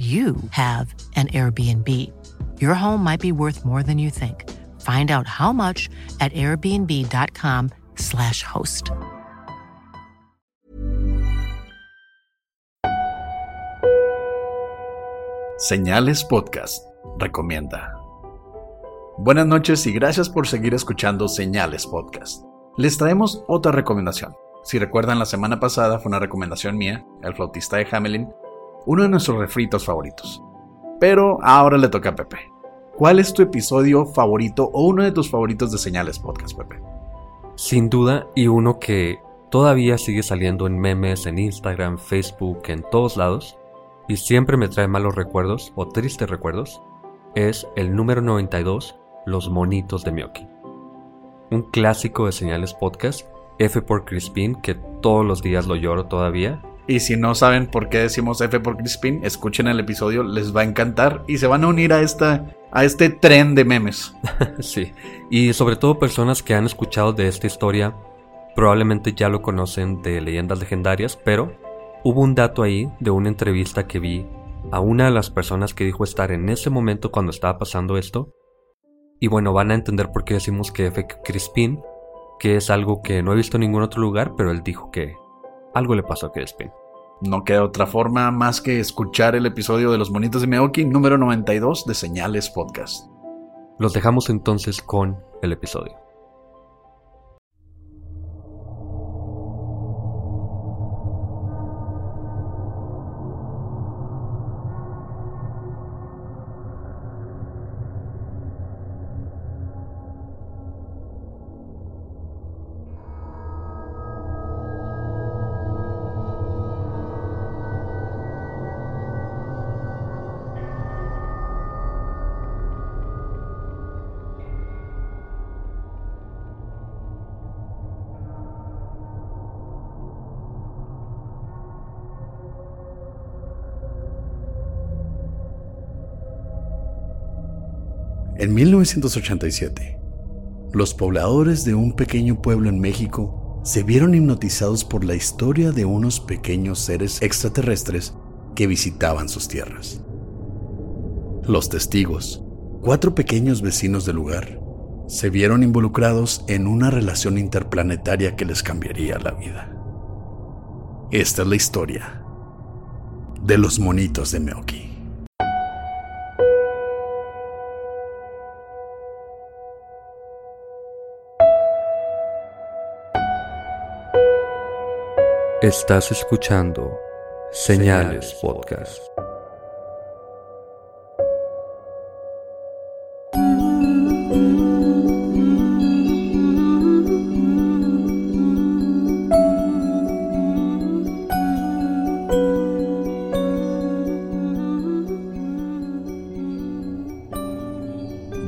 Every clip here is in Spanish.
you have an Airbnb. Your home might be worth more than you think. Find out how much at airbnb.com/slash host. Señales Podcast recomienda. Buenas noches y gracias por seguir escuchando Señales Podcast. Les traemos otra recomendación. Si recuerdan, la semana pasada fue una recomendación mía, el flautista de Hamelin, uno de nuestros refritos favoritos. Pero ahora le toca a Pepe. ¿Cuál es tu episodio favorito o uno de tus favoritos de Señales Podcast, Pepe? Sin duda, y uno que todavía sigue saliendo en memes, en Instagram, Facebook, en todos lados, y siempre me trae malos recuerdos o tristes recuerdos, es el número 92, Los Monitos de Miyoki. Un clásico de Señales Podcast, F por Crispin, que todos los días lo lloro todavía, y si no saben por qué decimos F por Crispin, escuchen el episodio, les va a encantar y se van a unir a, esta, a este tren de memes. sí, y sobre todo personas que han escuchado de esta historia probablemente ya lo conocen de leyendas legendarias, pero hubo un dato ahí de una entrevista que vi a una de las personas que dijo estar en ese momento cuando estaba pasando esto. Y bueno, van a entender por qué decimos que F. Crispin, que es algo que no he visto en ningún otro lugar, pero él dijo que algo le pasó a Crispin. No queda otra forma más que escuchar el episodio de Los Monitos de Meoki número 92 de Señales Podcast. Los dejamos entonces con el episodio. 1987, los pobladores de un pequeño pueblo en México se vieron hipnotizados por la historia de unos pequeños seres extraterrestres que visitaban sus tierras. Los testigos, cuatro pequeños vecinos del lugar, se vieron involucrados en una relación interplanetaria que les cambiaría la vida. Esta es la historia de los monitos de Meoki. Estás escuchando Señales Podcast.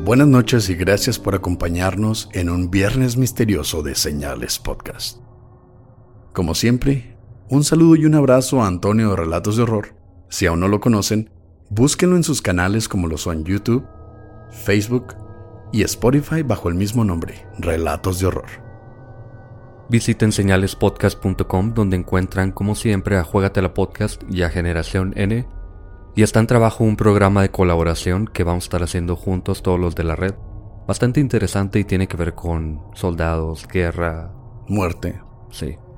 Buenas noches y gracias por acompañarnos en un viernes misterioso de Señales Podcast. Como siempre, un saludo y un abrazo a Antonio de Relatos de Horror. Si aún no lo conocen, búsquenlo en sus canales como lo son YouTube, Facebook y Spotify bajo el mismo nombre, Relatos de Horror. Visiten señalespodcast.com donde encuentran como siempre a Juegatela Podcast y a Generación N. Y está en trabajo un programa de colaboración que vamos a estar haciendo juntos todos los de la red. Bastante interesante y tiene que ver con soldados, guerra. Muerte. Sí,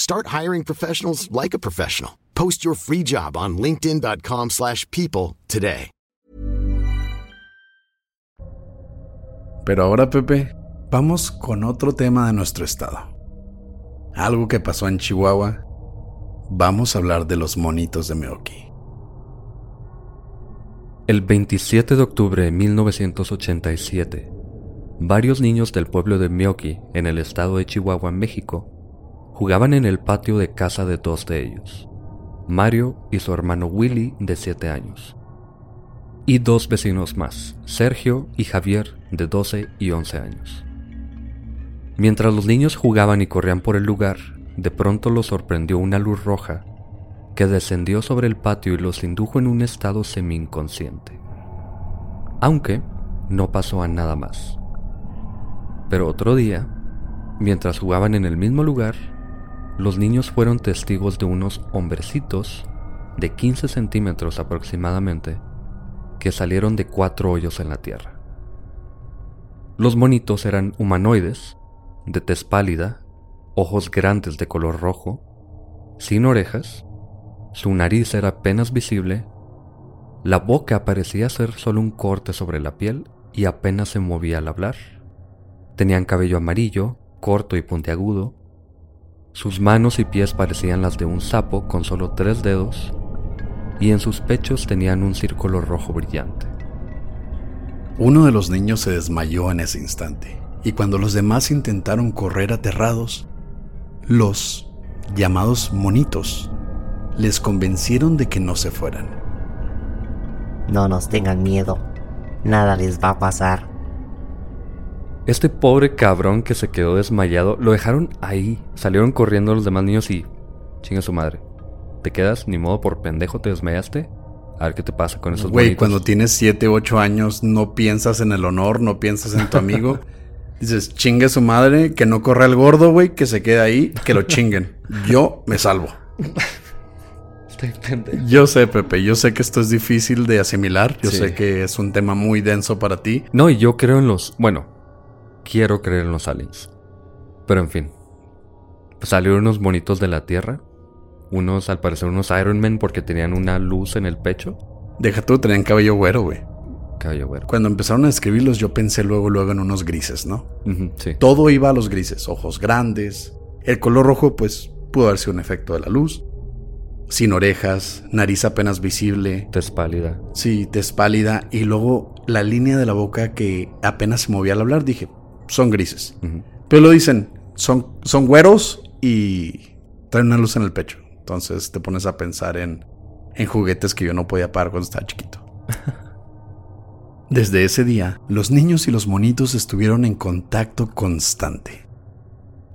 Start hiring professionals like a professional. Post your free job on linkedin.com/people today. Pero ahora, Pepe, vamos con otro tema de nuestro estado. Algo que pasó en Chihuahua. Vamos a hablar de los monitos de Meoki. El 27 de octubre de 1987, varios niños del pueblo de Meoki, en el estado de Chihuahua, México, jugaban en el patio de casa de dos de ellos, Mario y su hermano Willy de 7 años, y dos vecinos más, Sergio y Javier de 12 y 11 años. Mientras los niños jugaban y corrían por el lugar, de pronto los sorprendió una luz roja que descendió sobre el patio y los indujo en un estado semi-inconsciente. Aunque no pasó a nada más. Pero otro día, mientras jugaban en el mismo lugar, los niños fueron testigos de unos hombrecitos de 15 centímetros aproximadamente que salieron de cuatro hoyos en la tierra. Los monitos eran humanoides, de tez pálida, ojos grandes de color rojo, sin orejas su nariz era apenas visible, la boca parecía ser solo un corte sobre la piel y apenas se movía al hablar. Tenían cabello amarillo, corto y puntiagudo. Sus manos y pies parecían las de un sapo con solo tres dedos y en sus pechos tenían un círculo rojo brillante. Uno de los niños se desmayó en ese instante y cuando los demás intentaron correr aterrados, los llamados monitos les convencieron de que no se fueran. No nos tengan miedo, nada les va a pasar. Este pobre cabrón que se quedó desmayado, lo dejaron ahí. Salieron corriendo los demás niños y... Chinga su madre. ¿Te quedas? Ni modo por pendejo te desmayaste. A ver qué te pasa con esos Güey, cuando tienes 7, 8 años no piensas en el honor, no piensas en tu amigo. Dices, chingue su madre, que no corra el gordo, güey, que se quede ahí, que lo chinguen. Yo me salvo. Yo sé, Pepe, yo sé que esto es difícil de asimilar. Yo sé que es un tema muy denso para ti. No, y yo creo en los. Bueno, quiero creer en los aliens. Pero en fin. salieron unos bonitos de la Tierra. Unos, al parecer, unos Iron Man porque tenían una luz en el pecho. Deja tú, tenían cabello güero, güey. Cabello güero. Cuando empezaron a escribirlos, yo pensé luego, luego en unos grises, ¿no? sí. Todo iba a los grises. Ojos grandes. El color rojo, pues, pudo haber sido un efecto de la luz sin orejas, nariz apenas visible. Tez pálida. Sí, tez pálida. Y luego la línea de la boca que apenas se movía al hablar, dije, son grises. Pero lo dicen, son, son güeros y traen una luz en el pecho. Entonces te pones a pensar en, en juguetes que yo no podía pagar cuando estaba chiquito. Desde ese día, los niños y los monitos estuvieron en contacto constante.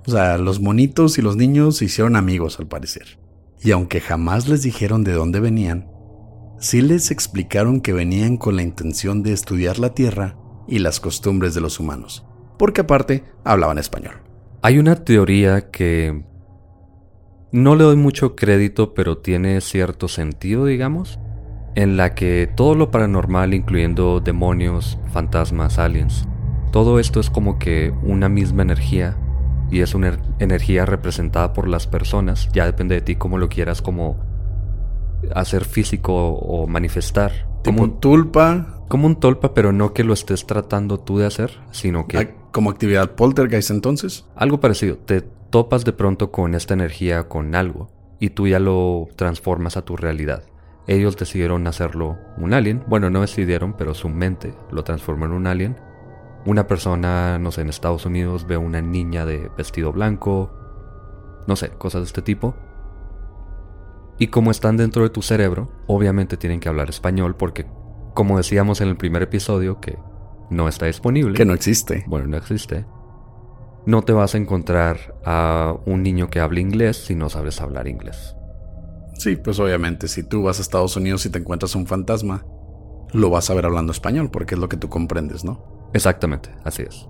O sea, los monitos y los niños se hicieron amigos al parecer y aunque jamás les dijeron de dónde venían, sí les explicaron que venían con la intención de estudiar la Tierra y las costumbres de los humanos, porque aparte hablaban español. Hay una teoría que no le doy mucho crédito, pero tiene cierto sentido, digamos, en la que todo lo paranormal, incluyendo demonios, fantasmas, aliens, todo esto es como que una misma energía y es una energía representada por las personas. Ya depende de ti cómo lo quieras como hacer físico o manifestar. Como un tulpa. Como un tulpa, pero no que lo estés tratando tú de hacer, sino que... ¿Como actividad poltergeist entonces? Algo parecido. Te topas de pronto con esta energía, con algo, y tú ya lo transformas a tu realidad. Ellos decidieron hacerlo un alien. Bueno, no decidieron, pero su mente lo transformó en un alien una persona, no sé, en Estados Unidos ve una niña de vestido blanco, no sé, cosas de este tipo. Y como están dentro de tu cerebro, obviamente tienen que hablar español porque, como decíamos en el primer episodio, que no está disponible. Que no existe. Bueno, no existe. No te vas a encontrar a un niño que hable inglés si no sabes hablar inglés. Sí, pues obviamente, si tú vas a Estados Unidos y te encuentras un fantasma, lo vas a ver hablando español porque es lo que tú comprendes, ¿no? Exactamente, así es.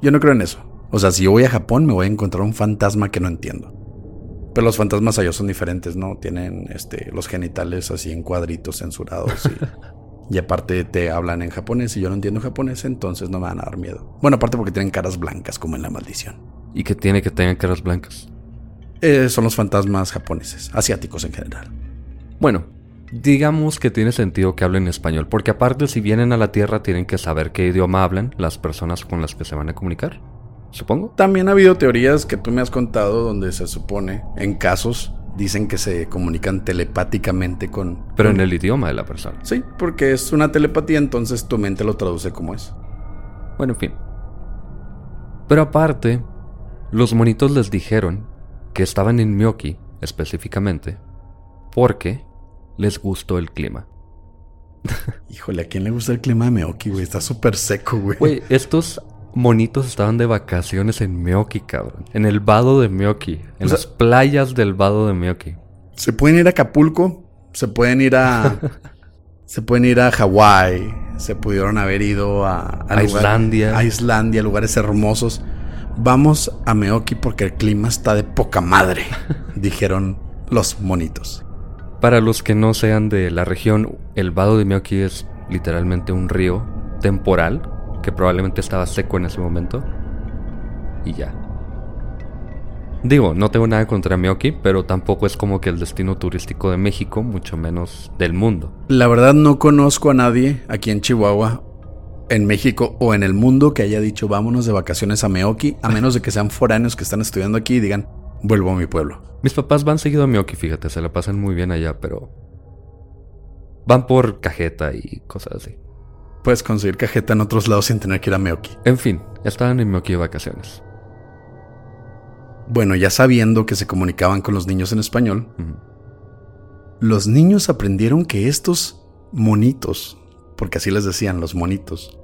Yo no creo en eso. O sea, si yo voy a Japón me voy a encontrar un fantasma que no entiendo. Pero los fantasmas allá son diferentes, ¿no? Tienen este, los genitales así en cuadritos censurados. Y, y, aparte te hablan en japonés y yo no entiendo japonés, entonces no me van a dar miedo. Bueno, aparte porque tienen caras blancas, como en la maldición. ¿Y qué tiene que tengan caras blancas? Eh, son los fantasmas japoneses, asiáticos en general. Bueno, digamos que tiene sentido que hablen español, porque aparte si vienen a la Tierra tienen que saber qué idioma hablan las personas con las que se van a comunicar, supongo. También ha habido teorías que tú me has contado donde se supone, en casos, dicen que se comunican telepáticamente con... Pero en el idioma de la persona. Sí, porque es una telepatía, entonces tu mente lo traduce como es. Bueno, en fin. Pero aparte, los monitos les dijeron que estaban en Myoki específicamente porque les gustó el clima. Híjole, ¿a quién le gusta el clima de Meoki, güey? Está súper seco, güey. Güey, estos monitos estaban de vacaciones en Meoki, cabrón. En el vado de Meoki. En O sea- las playas del vado de Meoki. Se pueden ir a Acapulco, se pueden ir a. se pueden ir a Hawái, se pudieron haber ido a. A Islandia. A Islandia, lugares hermosos. Vamos a Meoki porque el clima está de poca madre, dijeron los monitos. Para los que no sean de la región, el vado de Meoki es literalmente un río temporal que probablemente estaba seco en ese momento. Y ya. Digo, no tengo nada contra Meoki, pero tampoco es como que el destino turístico de México, mucho menos del mundo. La verdad no conozco a nadie aquí en Chihuahua, en México o en el mundo que haya dicho vámonos de vacaciones a Meoki, a menos de que sean foráneos que están estudiando aquí y digan vuelvo a mi pueblo. Mis papás van seguido a Meoki, fíjate, se la pasan muy bien allá, pero van por cajeta y cosas así. Puedes conseguir cajeta en otros lados sin tener que ir a Meoki. En fin, estaban en Meoki de vacaciones. Bueno, ya sabiendo que se comunicaban con los niños en español, los niños aprendieron que estos monitos, porque así les decían los monitos,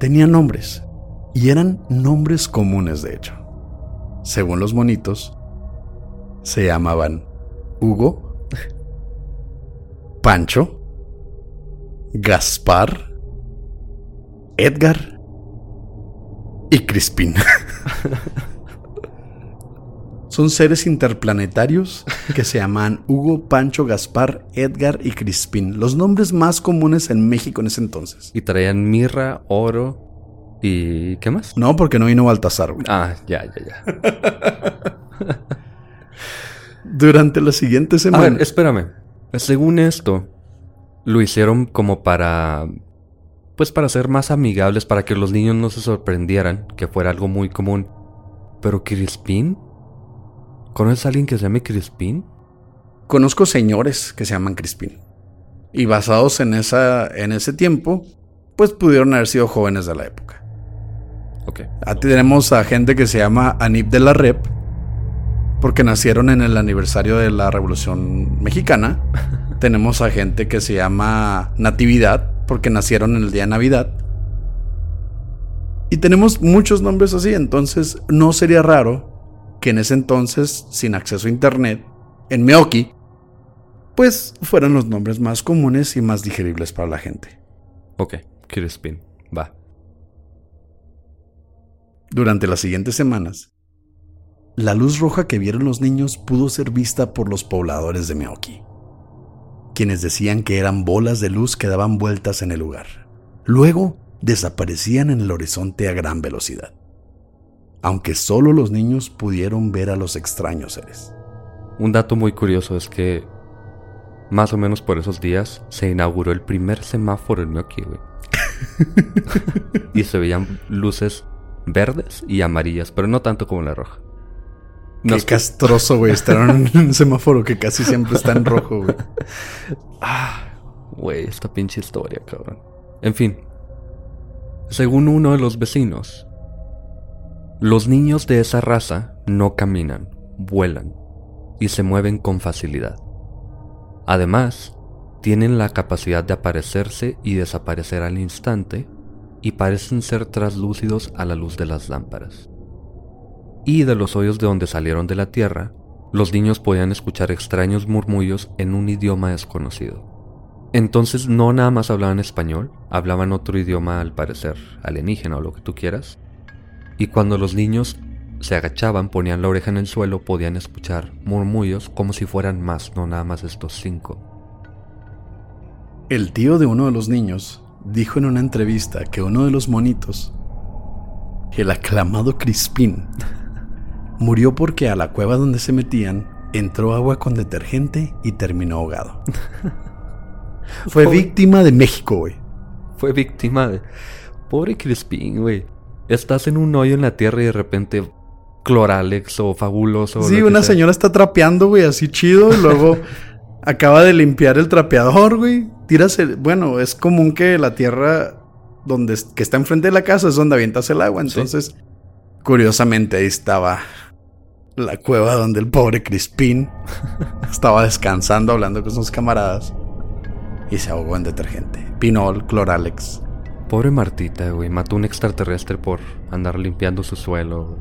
tenían nombres. Y eran nombres comunes, de hecho. Según los monitos, se llamaban Hugo, Pancho, Gaspar, Edgar y Crispín. Son seres interplanetarios que se llaman Hugo, Pancho, Gaspar, Edgar y Crispín. Los nombres más comunes en México en ese entonces. Y traían mirra, oro y... ¿qué más? No, porque no vino Baltasar, güey. Ah, ya, ya, ya. Durante la siguiente A semana. ver, espérame. Según esto, lo hicieron como para... Pues para ser más amigables, para que los niños no se sorprendieran, que fuera algo muy común. Pero Crispín... ¿Conoces a alguien que se llame Crispín? Conozco señores que se llaman Crispín. Y basados en, esa, en ese tiempo, pues pudieron haber sido jóvenes de la época. Ok. Aquí tenemos a gente que se llama Anip de la Rep, porque nacieron en el aniversario de la Revolución Mexicana. tenemos a gente que se llama Natividad, porque nacieron en el día de Navidad. Y tenemos muchos nombres así, entonces no sería raro que en ese entonces, sin acceso a internet, en Meoki, pues fueran los nombres más comunes y más digeribles para la gente. Ok, Crispín. Va. Durante las siguientes semanas, la luz roja que vieron los niños pudo ser vista por los pobladores de Meoki, quienes decían que eran bolas de luz que daban vueltas en el lugar. Luego desaparecían en el horizonte a gran velocidad, aunque solo los niños pudieron ver a los extraños seres. Un dato muy curioso es que más o menos por esos días se inauguró el primer semáforo en Meoki, güey. y se veían luces verdes y amarillas, pero no tanto como la roja. No Qué castroso, güey, estar en un semáforo que casi siempre está en rojo, güey. Güey, esta pinche historia, cabrón. En fin. Según uno de los vecinos, los niños de esa raza no caminan, vuelan y se mueven con facilidad. Además, tienen la capacidad de aparecerse y desaparecer al instante y parecen ser traslúcidos a la luz de las lámparas. Y de los hoyos de donde salieron de la tierra, los niños podían escuchar extraños murmullos en un idioma desconocido. Entonces no nada más hablaban español, hablaban otro idioma al parecer alienígena o lo que tú quieras. Y cuando los niños se agachaban, ponían la oreja en el suelo, podían escuchar murmullos como si fueran más, no nada más estos cinco. El tío de uno de los niños dijo en una entrevista que uno de los monitos, el aclamado Crispín, murió porque a la cueva donde se metían entró agua con detergente y terminó ahogado. Fue víctima de México, güey. Fue víctima de... Pobre Crispín, güey. Estás en un hoyo en la tierra y de repente Cloralex o Fabuloso. Sí, una señora está trapeando, güey, así chido. Y luego acaba de limpiar el trapeador, güey. Tiras el... Bueno, es común que la tierra donde que está enfrente de la casa es donde avientas el agua. Entonces, curiosamente ahí estaba la cueva donde el pobre Crispín estaba descansando hablando con sus camaradas y se ahogó en detergente. Pinol, Cloralex. Pobre Martita, güey. Mató un extraterrestre por andar limpiando su suelo.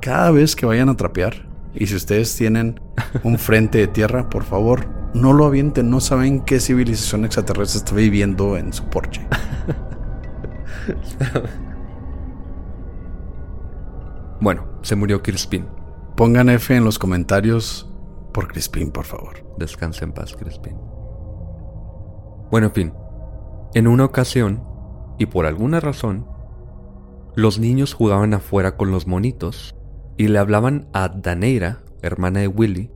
Cada vez que vayan a trapear, y si ustedes tienen un frente de tierra, por favor, no lo avienten. No saben qué civilización extraterrestre está viviendo en su porche. bueno, se murió Crispin. Pongan F en los comentarios por Crispin, por favor. Descanse en paz, Crispin. Bueno, en fin. En una ocasión, y por alguna razón, los niños jugaban afuera con los monitos y le hablaban a Daneira, hermana de Willy,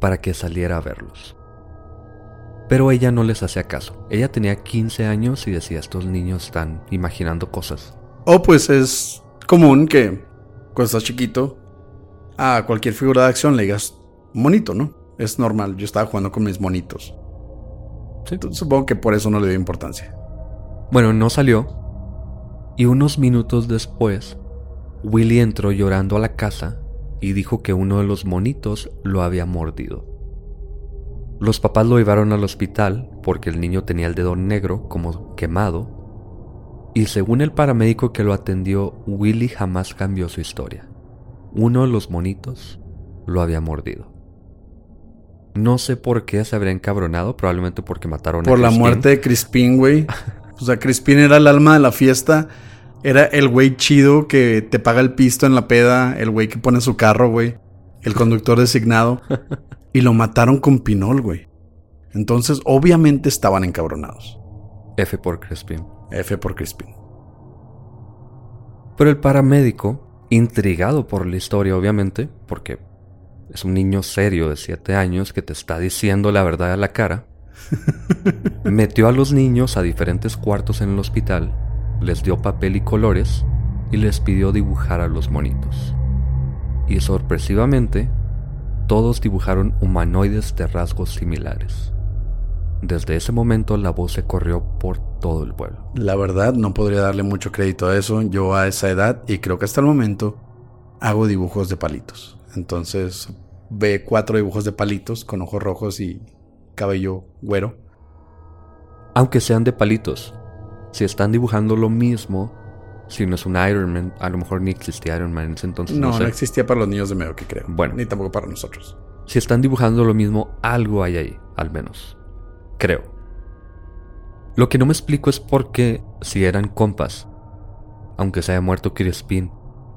para que saliera a verlos. Pero ella no les hacía caso. Ella tenía 15 años y decía, estos niños están imaginando cosas. O pues es común que cuando estás chiquito, a cualquier figura de acción le digas monito, ¿no? Es normal, yo estaba jugando con mis monitos. supongo que por eso no le dio importancia. Bueno, no salió. Y unos minutos después, Willy entró llorando a la casa y dijo que uno de los monitos lo había mordido. Los papás lo llevaron al hospital porque el niño tenía el dedo negro como quemado y según el paramédico que lo atendió, Willy jamás cambió su historia. Uno de los monitos lo había mordido. No sé por qué se habría encabronado, probablemente porque mataron por a Por la muerte de Crispin, güey. O sea, Crispin era el alma de la fiesta. Era el güey chido que te paga el pisto en la peda, el güey que pone su carro, güey. El conductor designado. y lo mataron con pinol, güey. Entonces, obviamente estaban encabronados. F por Crispin. F por Crispin. Pero el paramédico, intrigado por la historia, obviamente, porque es un niño serio de 7 años que te está diciendo la verdad a la cara, metió a los niños a diferentes cuartos en el hospital, les dio papel y colores y les pidió dibujar a los monitos. Y sorpresivamente, todos dibujaron humanoides de rasgos similares. Desde ese momento la voz se corrió por todo el pueblo. La verdad no podría darle mucho crédito a eso. Yo a esa edad, y creo que hasta el momento, hago dibujos de palitos. Entonces ve cuatro dibujos de palitos con ojos rojos y cabello güero. Aunque sean de palitos, si están dibujando lo mismo, si no es un Iron Man, a lo mejor ni existía Iron Man en ese entonces. No, no, existía para los niños de medio que creo. Bueno. Ni tampoco para nosotros. Si están dibujando lo mismo, algo hay ahí, al menos. Creo. Lo que no me explico es por qué, si eran compas, aunque se haya muerto Crispin,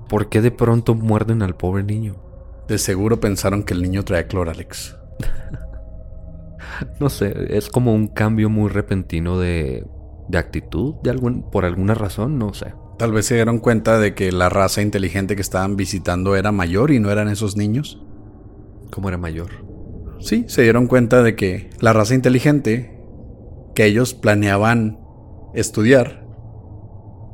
¿por qué de pronto muerden al pobre niño? De seguro pensaron que el niño traía Cloralex. no sé, es como un cambio muy repentino de, de actitud, de algún, por alguna razón, no sé. Tal vez se dieron cuenta de que la raza inteligente que estaban visitando era mayor y no eran esos niños. ¿Cómo era mayor? Sí, se dieron cuenta de que la raza inteligente que ellos planeaban estudiar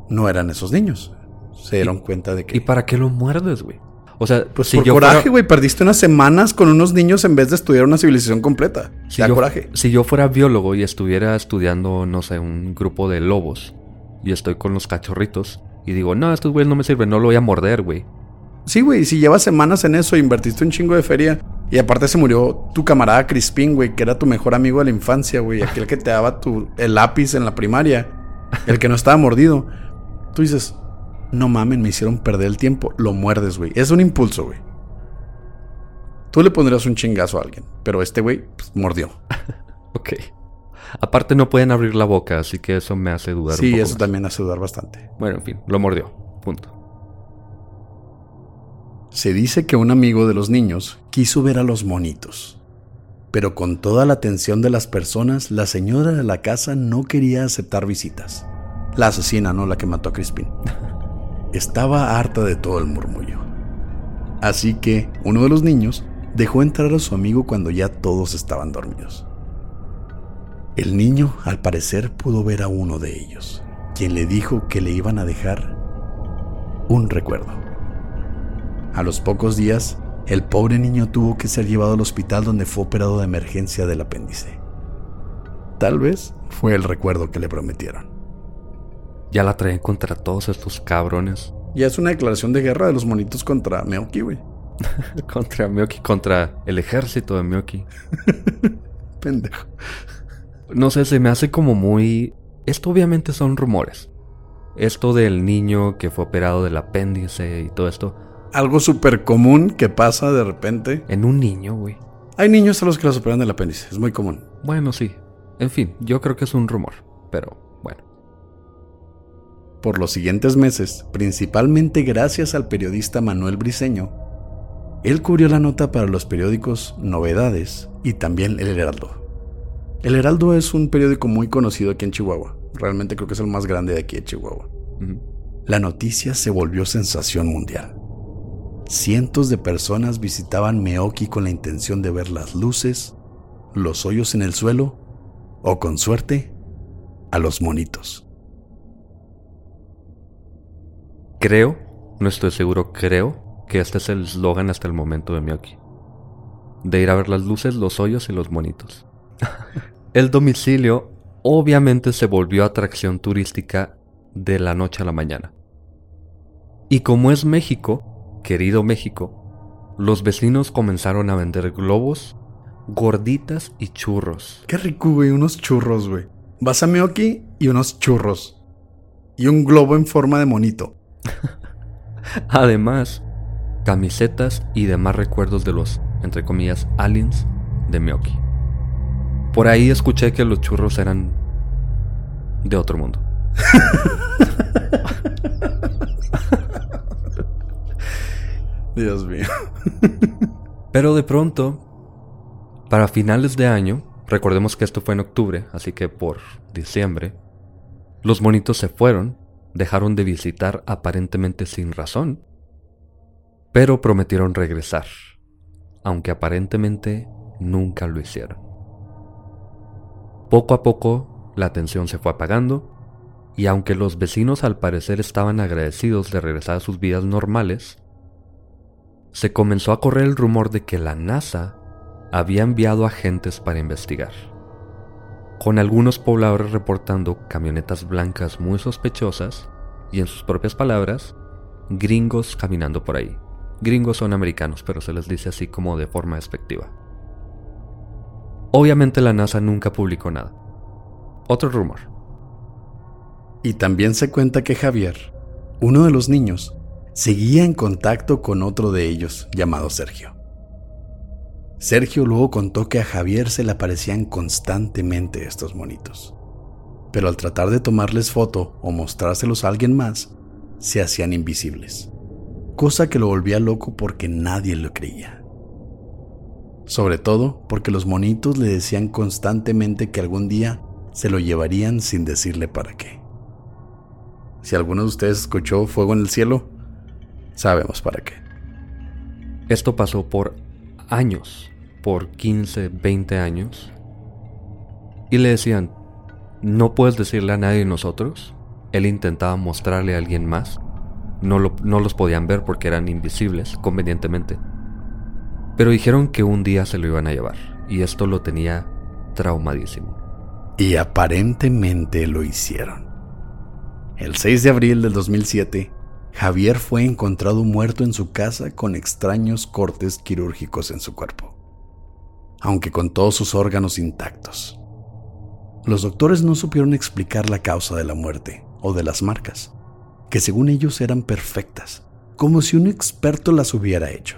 no eran esos niños. Se dieron cuenta de que... ¿Y para qué lo muerdes, güey? O sea, pues si por coraje, güey, perdiste unas semanas con unos niños en vez de estudiar una civilización completa. Si yo, coraje. Si yo fuera biólogo y estuviera estudiando, no sé, un grupo de lobos y estoy con los cachorritos y digo, no, estos güeyes no me sirven, no lo voy a morder, güey. Sí, güey, si llevas semanas en eso, invertiste un chingo de feria y aparte se murió tu camarada Crispín, güey, que era tu mejor amigo de la infancia, güey, aquel que te daba tu, el lápiz en la primaria, el que no estaba mordido. Tú dices, no mamen, me hicieron perder el tiempo. Lo muerdes, güey. Es un impulso, güey. Tú le pondrías un chingazo a alguien, pero este güey pues, mordió. ok. Aparte no pueden abrir la boca, así que eso me hace dudar sí, un poco. Sí, eso también hace dudar bastante. Bueno, en fin, lo mordió. Punto. Se dice que un amigo de los niños quiso ver a los monitos. Pero con toda la atención de las personas, la señora de la casa no quería aceptar visitas. La asesina, no la que mató a Crispin. Estaba harta de todo el murmullo. Así que uno de los niños dejó entrar a su amigo cuando ya todos estaban dormidos. El niño, al parecer, pudo ver a uno de ellos, quien le dijo que le iban a dejar un recuerdo. A los pocos días, el pobre niño tuvo que ser llevado al hospital donde fue operado de emergencia del apéndice. Tal vez fue el recuerdo que le prometieron. Ya la traen contra todos estos cabrones. Ya es una declaración de guerra de los monitos contra Meoki, güey. contra Meoki, contra el ejército de Meoki. Pendejo. No sé, se me hace como muy... Esto obviamente son rumores. Esto del niño que fue operado del apéndice y todo esto. Algo súper común que pasa de repente. En un niño, güey. Hay niños a los que los operan del apéndice, es muy común. Bueno, sí. En fin, yo creo que es un rumor, pero bueno. Por los siguientes meses, principalmente gracias al periodista Manuel Briceño, él cubrió la nota para los periódicos Novedades y también El Heraldo. El Heraldo es un periódico muy conocido aquí en Chihuahua. Realmente creo que es el más grande de aquí en Chihuahua. La noticia se volvió sensación mundial. Cientos de personas visitaban Meoki con la intención de ver las luces, los hoyos en el suelo o, con suerte, a los monitos. Creo, no estoy seguro, creo que este es el eslogan hasta el momento de Meoki. De ir a ver las luces, los hoyos y los monitos. el domicilio obviamente se volvió atracción turística de la noche a la mañana. Y como es México, querido México, los vecinos comenzaron a vender globos, gorditas y churros. Qué rico, güey, unos churros, güey. Vas a Meoki y unos churros. Y un globo en forma de monito. Además, camisetas y demás recuerdos de los, entre comillas, aliens de Meoki. Por ahí escuché que los churros eran de otro mundo. Dios mío. Pero de pronto, para finales de año, recordemos que esto fue en octubre, así que por diciembre, los monitos se fueron, dejaron de visitar aparentemente sin razón, pero prometieron regresar, aunque aparentemente nunca lo hicieron. Poco a poco la tensión se fue apagando y aunque los vecinos al parecer estaban agradecidos de regresar a sus vidas normales, se comenzó a correr el rumor de que la NASA había enviado agentes para investigar, con algunos pobladores reportando camionetas blancas muy sospechosas y en sus propias palabras, gringos caminando por ahí. Gringos son americanos, pero se les dice así como de forma despectiva. Obviamente la NASA nunca publicó nada. Otro rumor. Y también se cuenta que Javier, uno de los niños, seguía en contacto con otro de ellos llamado Sergio. Sergio luego contó que a Javier se le aparecían constantemente estos monitos, pero al tratar de tomarles foto o mostrárselos a alguien más, se hacían invisibles, cosa que lo volvía loco porque nadie lo creía. Sobre todo porque los monitos le decían constantemente que algún día se lo llevarían sin decirle para qué. Si alguno de ustedes escuchó fuego en el cielo, sabemos para qué. Esto pasó por años, por 15, 20 años. Y le decían, no puedes decirle a nadie de nosotros. Él intentaba mostrarle a alguien más. No, no los podían ver porque eran invisibles, convenientemente. Pero dijeron que un día se lo iban a llevar, y esto lo tenía traumadísimo. Y aparentemente lo hicieron. El 6 de abril del 2007, Javier fue encontrado muerto en su casa con extraños cortes quirúrgicos en su cuerpo, aunque con todos sus órganos intactos. Los doctores no supieron explicar la causa de la muerte o de las marcas, que según ellos eran perfectas, como si un experto las hubiera hecho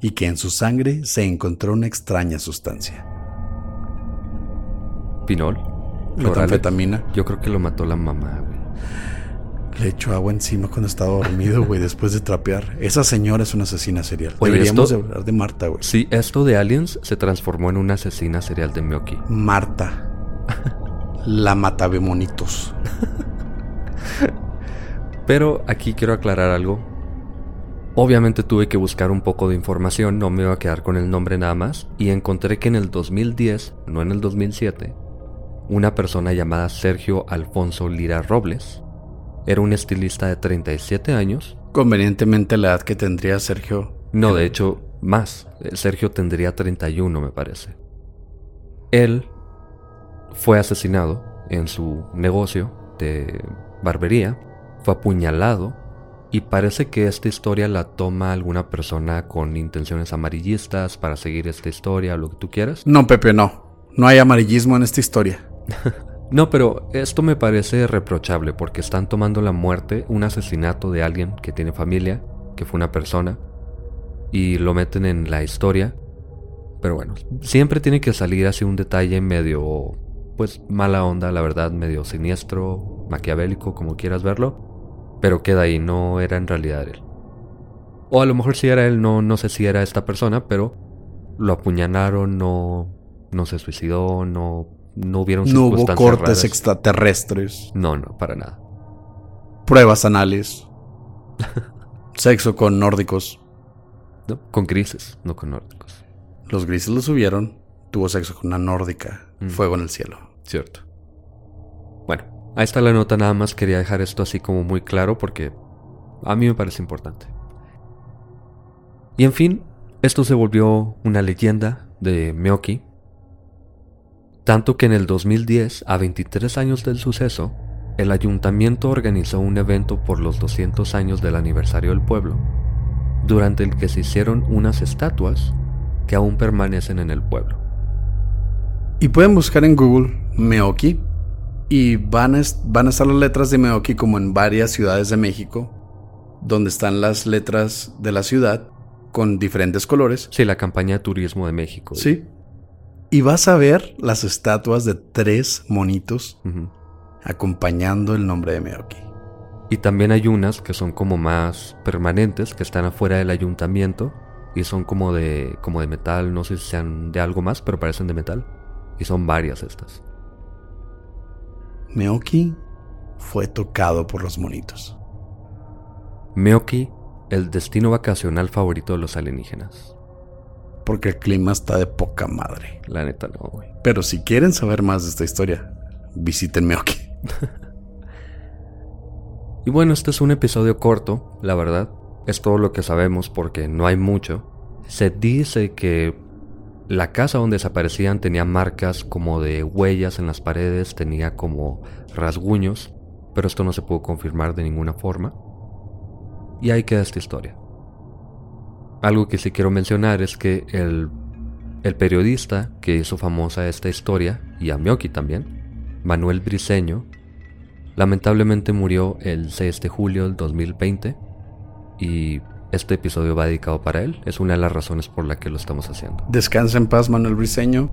y que en su sangre se encontró una extraña sustancia. Pinol. Metanfetamina. Yo creo que lo mató la mamá, güey. Le echó agua encima cuando estaba dormido, güey, después de trapear. Esa señora es una asesina serial. Deberíamos de hablar de Marta, güey. Sí, esto de Aliens se transformó en una asesina serial de Miyoki. Marta. la matabemonitos. Pero aquí quiero aclarar algo Obviamente tuve que buscar un poco de información, no me iba a quedar con el nombre nada más, y encontré que en el 2010, no en el 2007, una persona llamada Sergio Alfonso Lira Robles era un estilista de 37 años. Convenientemente la edad que tendría Sergio. No, de hecho, más. Sergio tendría 31, me parece. Él fue asesinado en su negocio de barbería, fue apuñalado y parece que esta historia la toma alguna persona con intenciones amarillistas para seguir esta historia, lo que tú quieras. No, Pepe, no. No hay amarillismo en esta historia. no, pero esto me parece reprochable porque están tomando la muerte, un asesinato de alguien que tiene familia, que fue una persona, y lo meten en la historia. Pero bueno, siempre tiene que salir así un detalle medio, pues mala onda, la verdad, medio siniestro, maquiavélico, como quieras verlo pero queda ahí, no era en realidad él. O a lo mejor sí era él, no, no sé si era esta persona, pero lo apuñalaron, no, no se suicidó, no, no hubieron No hubo cortes extraterrestres. No, no, para nada. Pruebas anales. Sexo con nórdicos. No, con grises, no con nórdicos. Los grises lo subieron, tuvo sexo con una nórdica. Mm. Fuego en el cielo. Cierto. Bueno, Ahí está la nota, nada más quería dejar esto así como muy claro porque a mí me parece importante. Y en fin, esto se volvió una leyenda de Meoki, tanto que en el 2010, a 23 años del suceso, el ayuntamiento organizó un evento por los 200 años del aniversario del pueblo, durante el que se hicieron unas estatuas que aún permanecen en el pueblo. Y pueden buscar en Google Meoki y van a, van a estar las letras de Meoki como en varias ciudades de México, donde están las letras de la ciudad con diferentes colores. Sí, la campaña de turismo de México. Sí. Y vas a ver las estatuas de tres monitos acompañando el nombre de Meoki. Y también hay unas que son como más permanentes, que están afuera del ayuntamiento y son como de, como de metal, no sé si sean de algo más, pero parecen de metal. Y son varias estas. Meoki fue tocado por los monitos. Meoki, el destino vacacional favorito de los alienígenas. Porque el clima está de poca madre. La neta no, güey. Pero si quieren saber más de esta historia, visiten Meoki. y bueno, este es un episodio corto, la verdad. Es todo lo que sabemos porque no hay mucho. Se dice que la casa donde desaparecían tenía marcas como de huellas en las paredes, tenía como rasguños, pero esto no se pudo confirmar de ninguna forma. Y ahí queda esta historia. Algo que sí quiero mencionar es que el, periodista que hizo famosa esta historia, y a Mioki también, Manuel Briseño, lamentablemente murió el 6 de julio del 2020 y este episodio va dedicado para él. Es una de las razones por la que lo estamos haciendo. Descansa en paz, Manuel Briseño,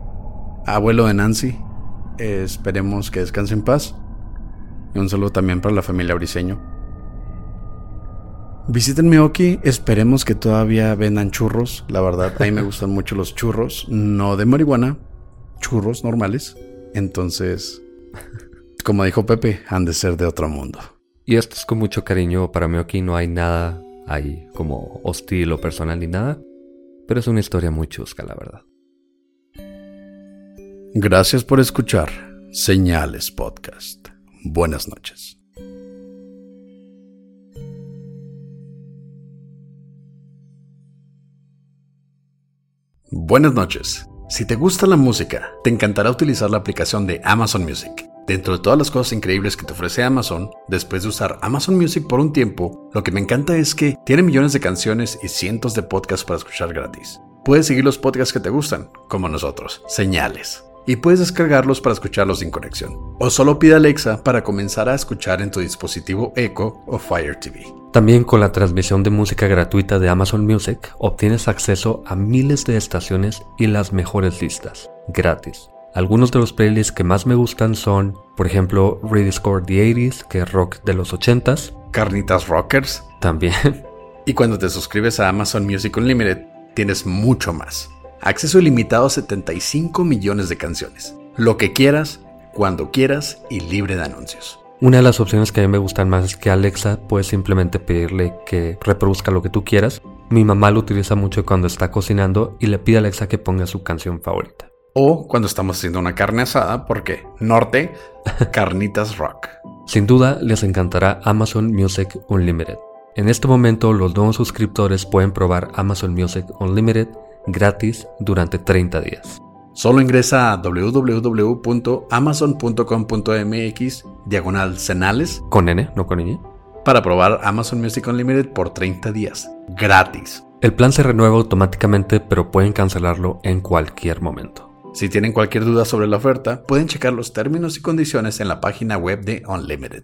abuelo de Nancy. esperemos que descanse en paz. Y un saludo también para la familia Briseño. Visiten Meoki, esperemos que todavía vendan churros. La verdad, a mí me gustan mucho los churros, no de marihuana, churros normales. Entonces, como dijo Pepe, han de ser de otro mundo. Y esto es con mucho cariño para Meoki, no hay nada hay como hostil o personal ni nada, pero es una historia muy chusca, la verdad. Gracias por escuchar Señales Podcast. Buenas noches. Buenas noches. Si te gusta la música, te encantará utilizar la aplicación de Amazon Music. Dentro de todas las cosas increíbles que te ofrece Amazon, después de usar Amazon Music por un tiempo, lo que me encanta es que tiene millones de canciones y cientos de podcasts para escuchar gratis. Puedes seguir los podcasts que te gustan, como nosotros, señales y puedes descargarlos para escucharlos sin conexión. O solo pide Alexa para comenzar a escuchar en tu dispositivo Echo o Fire TV. También con la transmisión de música gratuita de Amazon Music obtienes acceso a miles de estaciones y las mejores listas, gratis. Algunos de los playlists que más me gustan son, por ejemplo, Rediscover the 80s, que es rock de los 80s. Carnitas Rockers. También. Y cuando te suscribes a Amazon Music Unlimited, tienes mucho más Acceso ilimitado a 75 millones de canciones. Lo que quieras, cuando quieras y libre de anuncios. Una de las opciones que a mí me gustan más es que Alexa puedes simplemente pedirle que reproduzca lo que tú quieras. Mi mamá lo utiliza mucho cuando está cocinando y le pide a Alexa que ponga su canción favorita. O cuando estamos haciendo una carne asada, porque norte, carnitas rock. Sin duda les encantará Amazon Music Unlimited. En este momento los nuevos suscriptores pueden probar Amazon Music Unlimited gratis durante 30 días. Solo ingresa a www.amazon.com.mx diagonal cenales Con N, no con ñ. para probar Amazon Music Unlimited por 30 días. Gratis. El plan se renueva automáticamente, pero pueden cancelarlo en cualquier momento. Si tienen cualquier duda sobre la oferta, pueden checar los términos y condiciones en la página web de Unlimited.